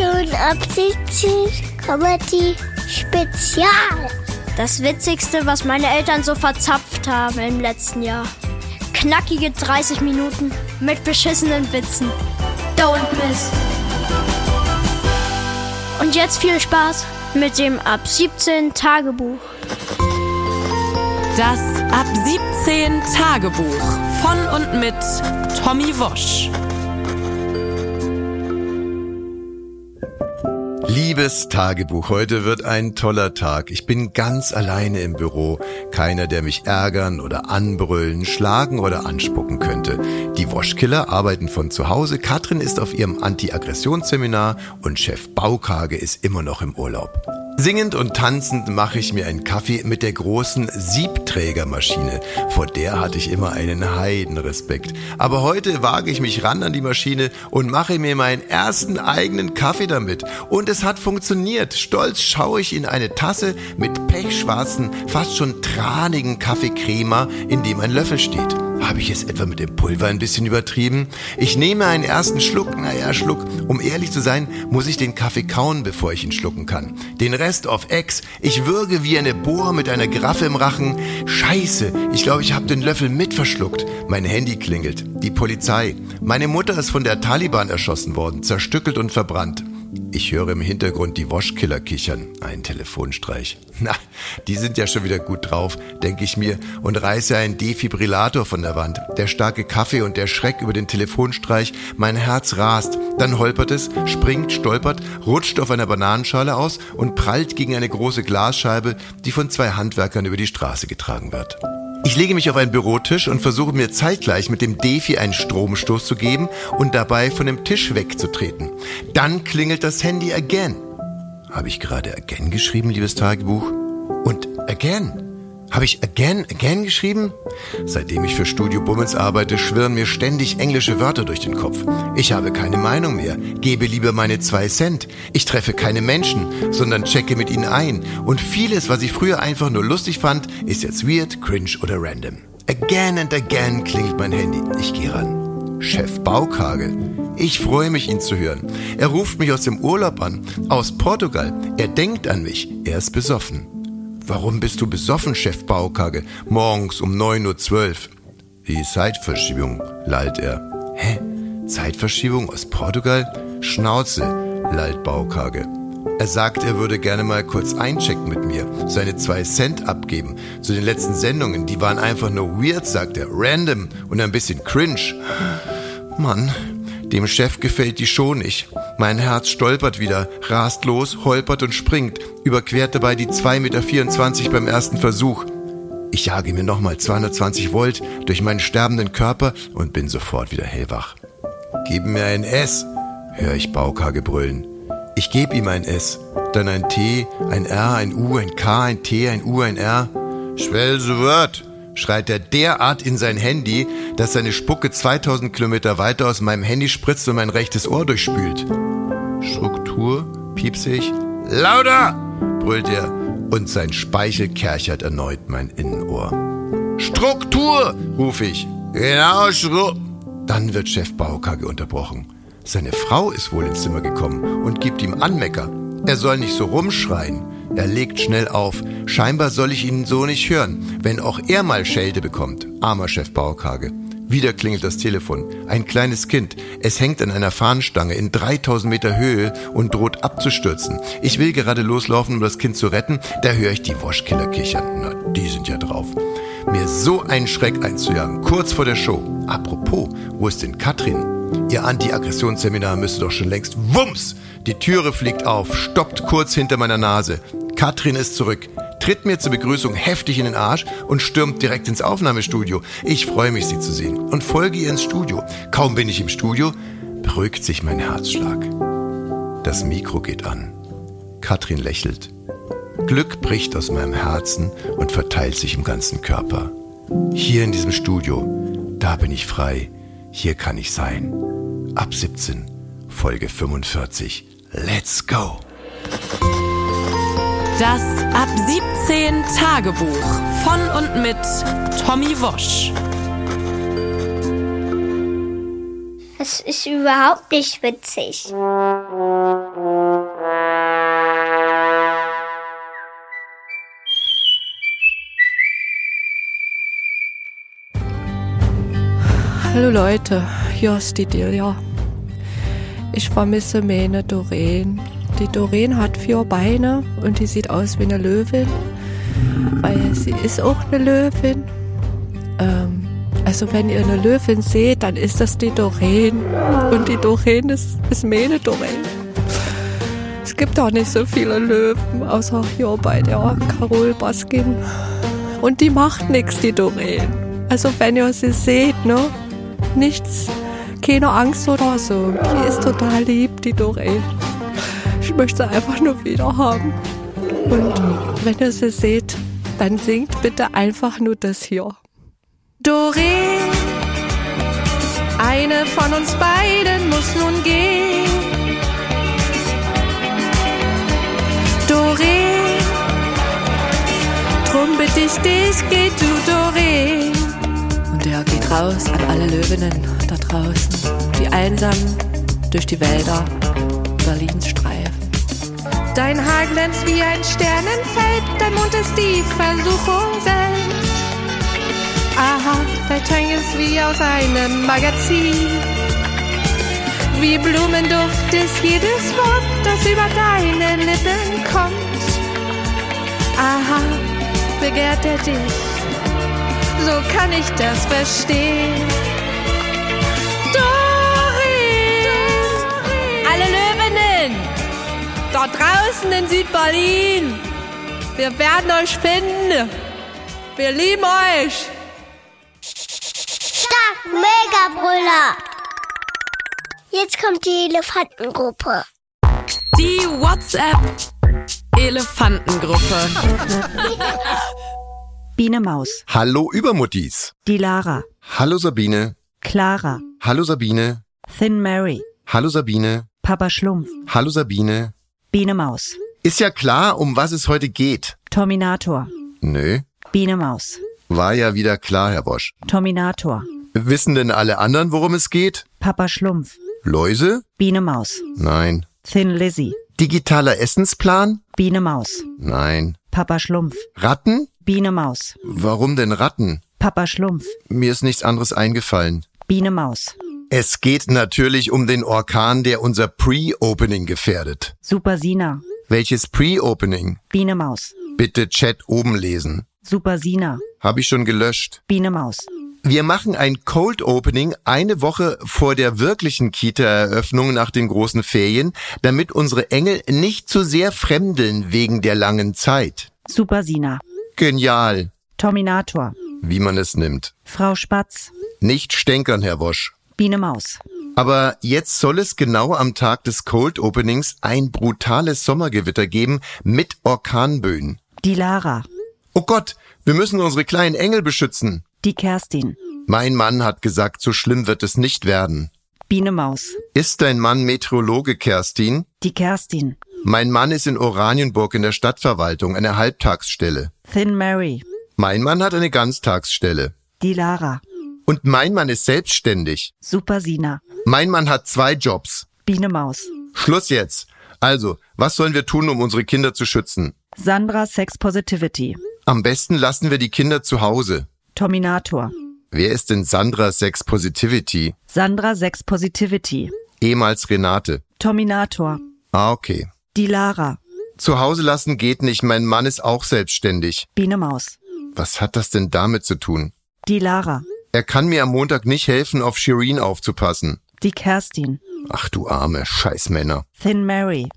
Schon ab 17 Comedy Spezial. Das Witzigste, was meine Eltern so verzapft haben im letzten Jahr. Knackige 30 Minuten mit beschissenen Witzen. Don't miss. Und jetzt viel Spaß mit dem Ab 17 Tagebuch. Das Ab 17 Tagebuch von und mit Tommy Wosch. Liebes Tagebuch, heute wird ein toller Tag. Ich bin ganz alleine im Büro. Keiner, der mich ärgern oder anbrüllen, schlagen oder anspucken könnte. Die Woschkiller arbeiten von zu Hause. Katrin ist auf ihrem Anti-Aggressionsseminar und Chef Baukage ist immer noch im Urlaub. Singend und tanzend mache ich mir einen Kaffee mit der großen Siebträgermaschine. Vor der hatte ich immer einen Heidenrespekt. Aber heute wage ich mich ran an die Maschine und mache mir meinen ersten eigenen Kaffee damit. Und es hat funktioniert. Stolz schaue ich in eine Tasse mit pechschwarzen, fast schon tranigen Kaffeecrema, in dem ein Löffel steht. Habe ich es etwa mit dem Pulver ein bisschen übertrieben? Ich nehme einen ersten Schluck, naja, Schluck. Um ehrlich zu sein, muss ich den Kaffee kauen, bevor ich ihn schlucken kann. Den Rest auf Ex. Ich würge wie eine Bohr mit einer Graffe im Rachen. Scheiße, ich glaube, ich habe den Löffel mit verschluckt. Mein Handy klingelt. Die Polizei. Meine Mutter ist von der Taliban erschossen worden, zerstückelt und verbrannt. Ich höre im Hintergrund die Waschkiller kichern. Ein Telefonstreich. Na, die sind ja schon wieder gut drauf, denke ich mir, und reiße einen Defibrillator von der Wand. Der starke Kaffee und der Schreck über den Telefonstreich. Mein Herz rast. Dann holpert es, springt, stolpert, rutscht auf einer Bananenschale aus und prallt gegen eine große Glasscheibe, die von zwei Handwerkern über die Straße getragen wird. Ich lege mich auf einen Bürotisch und versuche mir zeitgleich mit dem Defi einen Stromstoß zu geben und dabei von dem Tisch wegzutreten. Dann klingelt das Handy again. Habe ich gerade again geschrieben, liebes Tagebuch? Und again? Habe ich again, again geschrieben? Seitdem ich für Studio Bummens arbeite, schwirren mir ständig englische Wörter durch den Kopf. Ich habe keine Meinung mehr, gebe lieber meine zwei Cent. Ich treffe keine Menschen, sondern checke mit ihnen ein. Und vieles, was ich früher einfach nur lustig fand, ist jetzt weird, cringe oder random. Again and again klingelt mein Handy. Ich gehe ran. Chef Baukage. Ich freue mich, ihn zu hören. Er ruft mich aus dem Urlaub an, aus Portugal. Er denkt an mich. Er ist besoffen. Warum bist du besoffen, Chef Baukage? Morgens um 9.12 Uhr. Die Zeitverschiebung, lallt er. Hä? Zeitverschiebung aus Portugal? Schnauze, lallt Baukage. Er sagt, er würde gerne mal kurz einchecken mit mir, seine zwei Cent abgeben. Zu den letzten Sendungen, die waren einfach nur weird, sagt er, random und ein bisschen cringe. Mann, dem Chef gefällt die Show nicht. Mein Herz stolpert wieder, rast los, holpert und springt, überquert dabei die 2,24 Meter beim ersten Versuch. Ich jage mir nochmal 220 Volt durch meinen sterbenden Körper und bin sofort wieder hellwach. Gib mir ein S, höre ich Baukage brüllen. Ich gebe ihm ein S, dann ein T, ein R, ein U, ein K, ein T, ein U, ein R. Schwelse wird, schreit er derart in sein Handy, dass seine Spucke 2000 Kilometer weiter aus meinem Handy spritzt und mein rechtes Ohr durchspült. Struktur, piepse ich. Lauter! brüllt er und sein Speichel kerchert erneut mein Innenohr. Struktur! rufe ich. Genau, Stru Dann wird Chef Baukage unterbrochen. Seine Frau ist wohl ins Zimmer gekommen und gibt ihm Anmecker. Er soll nicht so rumschreien. Er legt schnell auf. Scheinbar soll ich ihn so nicht hören, wenn auch er mal Schelte bekommt. Armer Chef Baukage. Wieder klingelt das Telefon. Ein kleines Kind. Es hängt an einer Fahnenstange in 3000 Meter Höhe und droht abzustürzen. Ich will gerade loslaufen, um das Kind zu retten. Da höre ich die Waschkiller kichern. Na, die sind ja drauf. Mir so einen Schreck einzujagen, kurz vor der Show. Apropos, wo ist denn Katrin? Ihr Anti-Aggressionsseminar müsste doch schon längst Wumms! Die Türe fliegt auf, stoppt kurz hinter meiner Nase. Katrin ist zurück, tritt mir zur Begrüßung heftig in den Arsch und stürmt direkt ins Aufnahmestudio. Ich freue mich, sie zu sehen und folge ihr ins Studio. Kaum bin ich im Studio, beruhigt sich mein Herzschlag. Das Mikro geht an. Katrin lächelt. Glück bricht aus meinem Herzen und verteilt sich im ganzen Körper. Hier in diesem Studio, da bin ich frei, hier kann ich sein. Ab 17, Folge 45. Let's go! Das Ab 17 Tagebuch von und mit Tommy Wosch. Das ist überhaupt nicht witzig. Hallo Leute, hier ist die Delia. Ich vermisse meine Doreen. Die Doreen hat vier Beine und die sieht aus wie eine Löwin, weil sie ist auch eine Löwin. Ähm, also wenn ihr eine Löwin seht, dann ist das die Doreen und die Doreen ist, ist meine Doreen. Es gibt auch nicht so viele Löwen, außer hier bei der Carol Baskin. Und die macht nichts, die Doreen. Also wenn ihr sie seht, ne? Nichts, keine Angst oder so. Die ist total lieb, die Doreen. Möchte einfach nur wieder haben. Und wenn ihr sie seht, dann singt bitte einfach nur das hier. Doreen, eine von uns beiden muss nun gehen. Doreen, drum bitte ich dich, geh du Doreen. Und er geht raus an alle Löwinnen da draußen, die einsam durch die Wälder Berlins streifen. Dein Haar glänzt wie ein Sternenfeld, dein Mund ist die Versuchung selbst. Aha, dein Tang ist wie aus einem Magazin. Wie Blumenduft ist jedes Wort, das über deine Lippen kommt. Aha, begehrt er dich, so kann ich das verstehen. Doreen, alle Löwinnen, dort draußen in Südberlin, wir werden euch finden. Wir lieben euch. Stark, Mega-Brüller. Jetzt kommt die Elefantengruppe. Die WhatsApp Elefantengruppe. Biene Maus, Hallo Übermuttis. die Lara, Hallo Sabine. Clara, Hallo Sabine. Thin Mary, Hallo Sabine. Papa Schlumpf, Hallo Sabine. Biene Maus, Ist ja klar, um was es heute geht. Terminator, Nö, Biene Maus, war ja wieder klar, Herr Bosch. Terminator, Wissen denn alle anderen, worum es geht? Papa Schlumpf, Läuse? Biene Maus, Nein. Thin Lizzy, Digitaler Essensplan? Biene Maus, Nein. Papa Schlumpf, Ratten? Biene Maus, Warum denn Ratten? Papa Schlumpf, Mir ist nichts anderes eingefallen. Biene Maus, Es geht natürlich um den Orkan, der unser Pre-Opening gefährdet. Super Sina, Welches Pre-Opening? Biene Maus, Bitte Chat oben lesen. Super Sina, Habe ich schon gelöscht. Biene Maus, Wir machen ein Cold Opening eine Woche vor der wirklichen Kita-Eröffnung nach den großen Ferien, damit unsere Engel nicht zu sehr fremdeln wegen der langen Zeit. Super Sina, Genial, Terminator, wie man es nimmt. Frau Spatz, Nicht stänkern, Herr Wosch. Biene Maus, Aber jetzt soll es genau am Tag des Cold Openings ein brutales Sommergewitter geben mit Orkanböen. die Lara, Oh Gott, wir müssen unsere kleinen Engel beschützen. die Kerstin, Mein Mann hat gesagt, so schlimm wird es nicht werden. Biene Maus, Ist dein Mann Meteorologe, Kerstin? die Kerstin, Mein Mann ist in Oranienburg in der Stadtverwaltung, eine Halbtagsstelle. Thin Mary, Mein Mann hat eine Ganztagsstelle. die Lara, Und mein Mann ist selbstständig. Super Sina, Mein Mann hat zwei Jobs. Biene Maus, Schluss jetzt. Also, was sollen wir tun, um unsere Kinder zu schützen? Sandra Sex Positivity, Am besten lassen wir die Kinder zu Hause. Terminator, Wer ist denn Sandra Sex Positivity? Sandra Sex Positivity, Ehemals Renate. Terminator, Ah, okay. die Lara, Zu Hause lassen geht nicht, mein Mann ist auch selbstständig. Biene Maus, Was hat das denn damit zu tun? die Lara, Er kann mir am Montag nicht helfen, auf Shireen aufzupassen. die Kerstin, Ach du arme Scheißmänner. Thin Mary,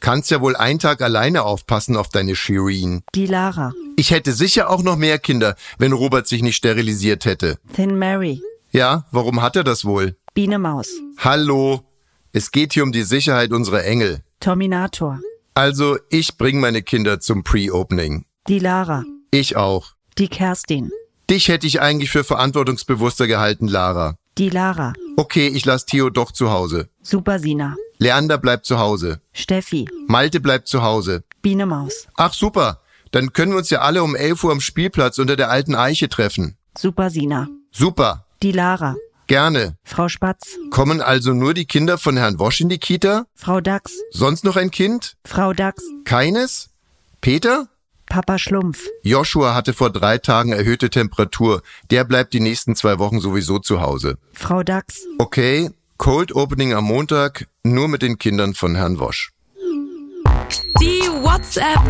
Kannst ja wohl einen Tag alleine aufpassen auf deine Shireen. die Lara, Ich hätte sicher auch noch mehr Kinder, wenn Robert sich nicht sterilisiert hätte. Thin Mary, Ja, warum hat er das wohl? Biene Maus, Hallo, es geht hier um die Sicherheit unserer Engel. Terminator, Also, ich bring meine Kinder zum Pre-Opening. die Lara, Ich auch. die Kerstin, Dich hätte ich eigentlich für verantwortungsbewusster gehalten, Lara. die Lara, Okay, ich lass Theo doch zu Hause. Super Sina, Leander bleibt zu Hause. Steffi, Malte bleibt zu Hause. Biene Maus, Ach super, dann können wir uns ja alle um 11 Uhr am Spielplatz unter der alten Eiche treffen. Super Sina, Super. die Lara, Gerne. Frau Spatz, Kommen also nur die Kinder von Herrn Wosch in die Kita? Frau Dachs, Sonst noch ein Kind? Frau Dachs, Keines? Peter? Papa Schlumpf, Joshua hatte vor drei Tagen erhöhte Temperatur. Der bleibt die nächsten zwei Wochen sowieso zu Hause. Frau Dachs, Okay, Cold Opening am Montag, nur mit den Kindern von Herrn Wosch. Die WhatsApp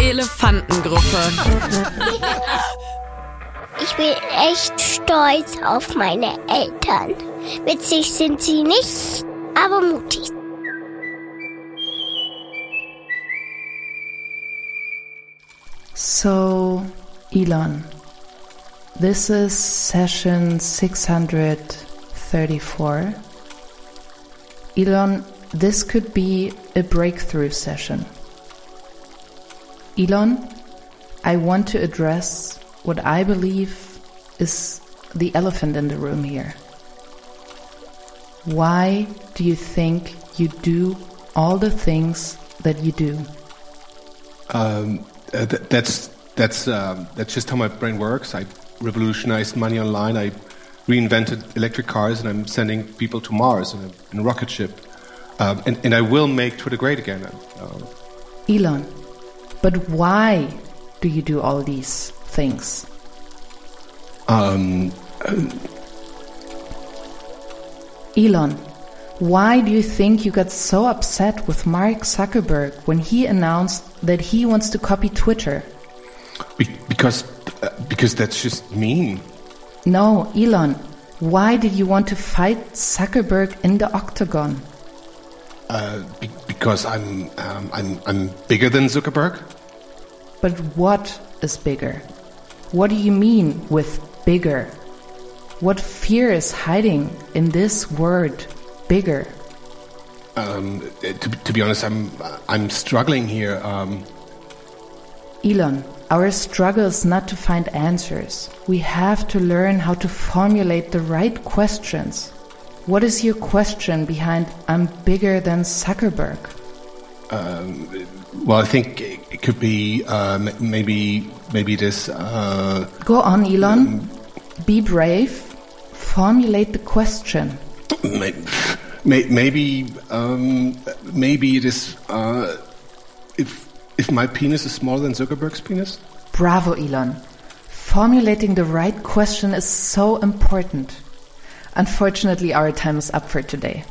Elefantengruppe. Ich bin echt stolz auf meine Eltern. Witzig sind sie nicht, aber mutig. So, Elon, this is session 634. Elon, this could be a breakthrough session. Elon, I want to address what I believe is the elephant in the room here. Why do you think you do all the things that you do? Um, uh, th- that's that's um, that's just how my brain works. I revolutionized money online. I reinvented electric cars, and I'm sending people to Mars in a, in a rocket ship. Um, and, and I will make Twitter great again. Uh, Elon, but why do you do all these things? um, Elon, why do you think you got so upset with Mark Zuckerberg when he announced that he wants to copy Twitter? be- because uh, because that's just mean. No, Elon, why did you want to fight Zuckerberg in the octagon? Uh, be- because I'm um, I'm I'm bigger than Zuckerberg. But what is bigger? What do you mean with bigger? What fear is hiding in this word, bigger? Um, to, to be honest, I'm I'm struggling here. Um, Elon, our struggle is not to find answers. We have to learn how to formulate the right questions. What is your question behind I'm bigger than Zuckerberg? well, I think it it could be uh, maybe maybe this. Uh, Go on, Elon. Be brave. Formulate the question. May- may- Maybe, um, maybe it is. Uh, if if my penis is smaller than Zuckerberg's penis, Bravo, Elon. Formulating the right question is so important. Unfortunately, our time is up for today.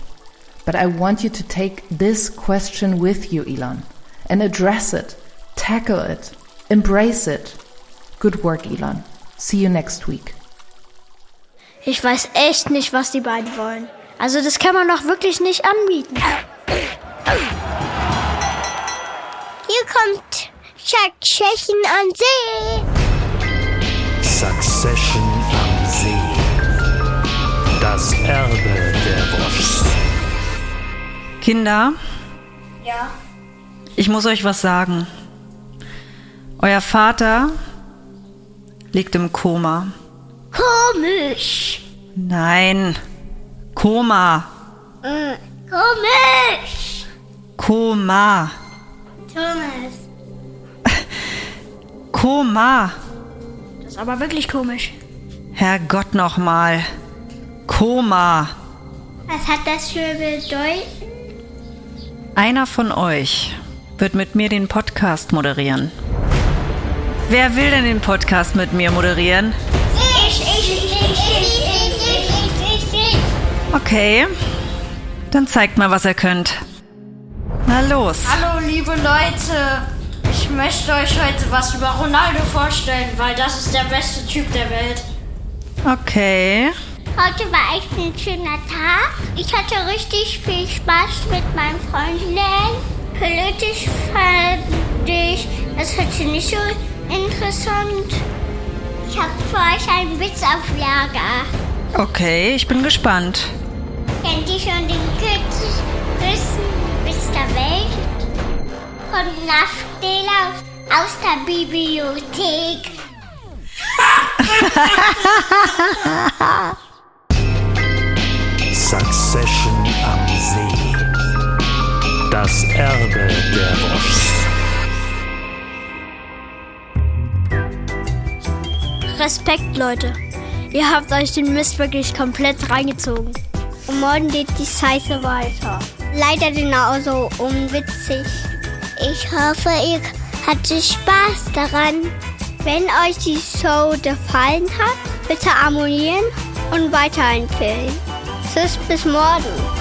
But I want you to take this question with you, Elon, and address it, tackle it, embrace it. Good work, Elon. See you next week. Ich weiß echt nicht, was die beiden wollen. Also das kann man doch wirklich nicht anbieten. Hier kommt Tschechen an See. Succession am See. Das Erbe der Woschs. Kinder? Ja. Ich muss euch was sagen. Euer Vater liegt im Koma. Komisch. Nein, Koma. Äh, komisch. Koma. Thomas. Koma. Das ist aber wirklich komisch. Herrgott nochmal. Koma. Was hat das für Bedeutung? Einer von euch wird mit mir den Podcast moderieren. Wer will denn den Podcast mit mir moderieren? Ich, ich, ich, ich, ich. Okay, dann zeigt mal, was ihr könnt. Na los. Hallo liebe Leute, ich möchte euch heute was über Ronaldo vorstellen, weil das ist der beste Typ der Welt. Okay. Heute war echt ein schöner Tag. Ich hatte richtig viel Spaß mit meinen Freundinnen. Politisch fand ich das heute nicht so interessant. Ich habe für euch einen Witz auf Lager. Okay, ich bin gespannt. Kennt ihr schon den größten Witz der Welt? Von Naftela aus der Bibliothek. Succession am See. Das Erbe der Woschs. Respekt, Leute. Ihr habt euch den Mist wirklich komplett reingezogen. Und morgen geht die Scheiße weiter. Leider genauso unwitzig. Ich hoffe, ihr hattet Spaß daran. Wenn euch die Show gefallen hat, bitte abonnieren und weiterempfehlen. Tschüss, bis morgen.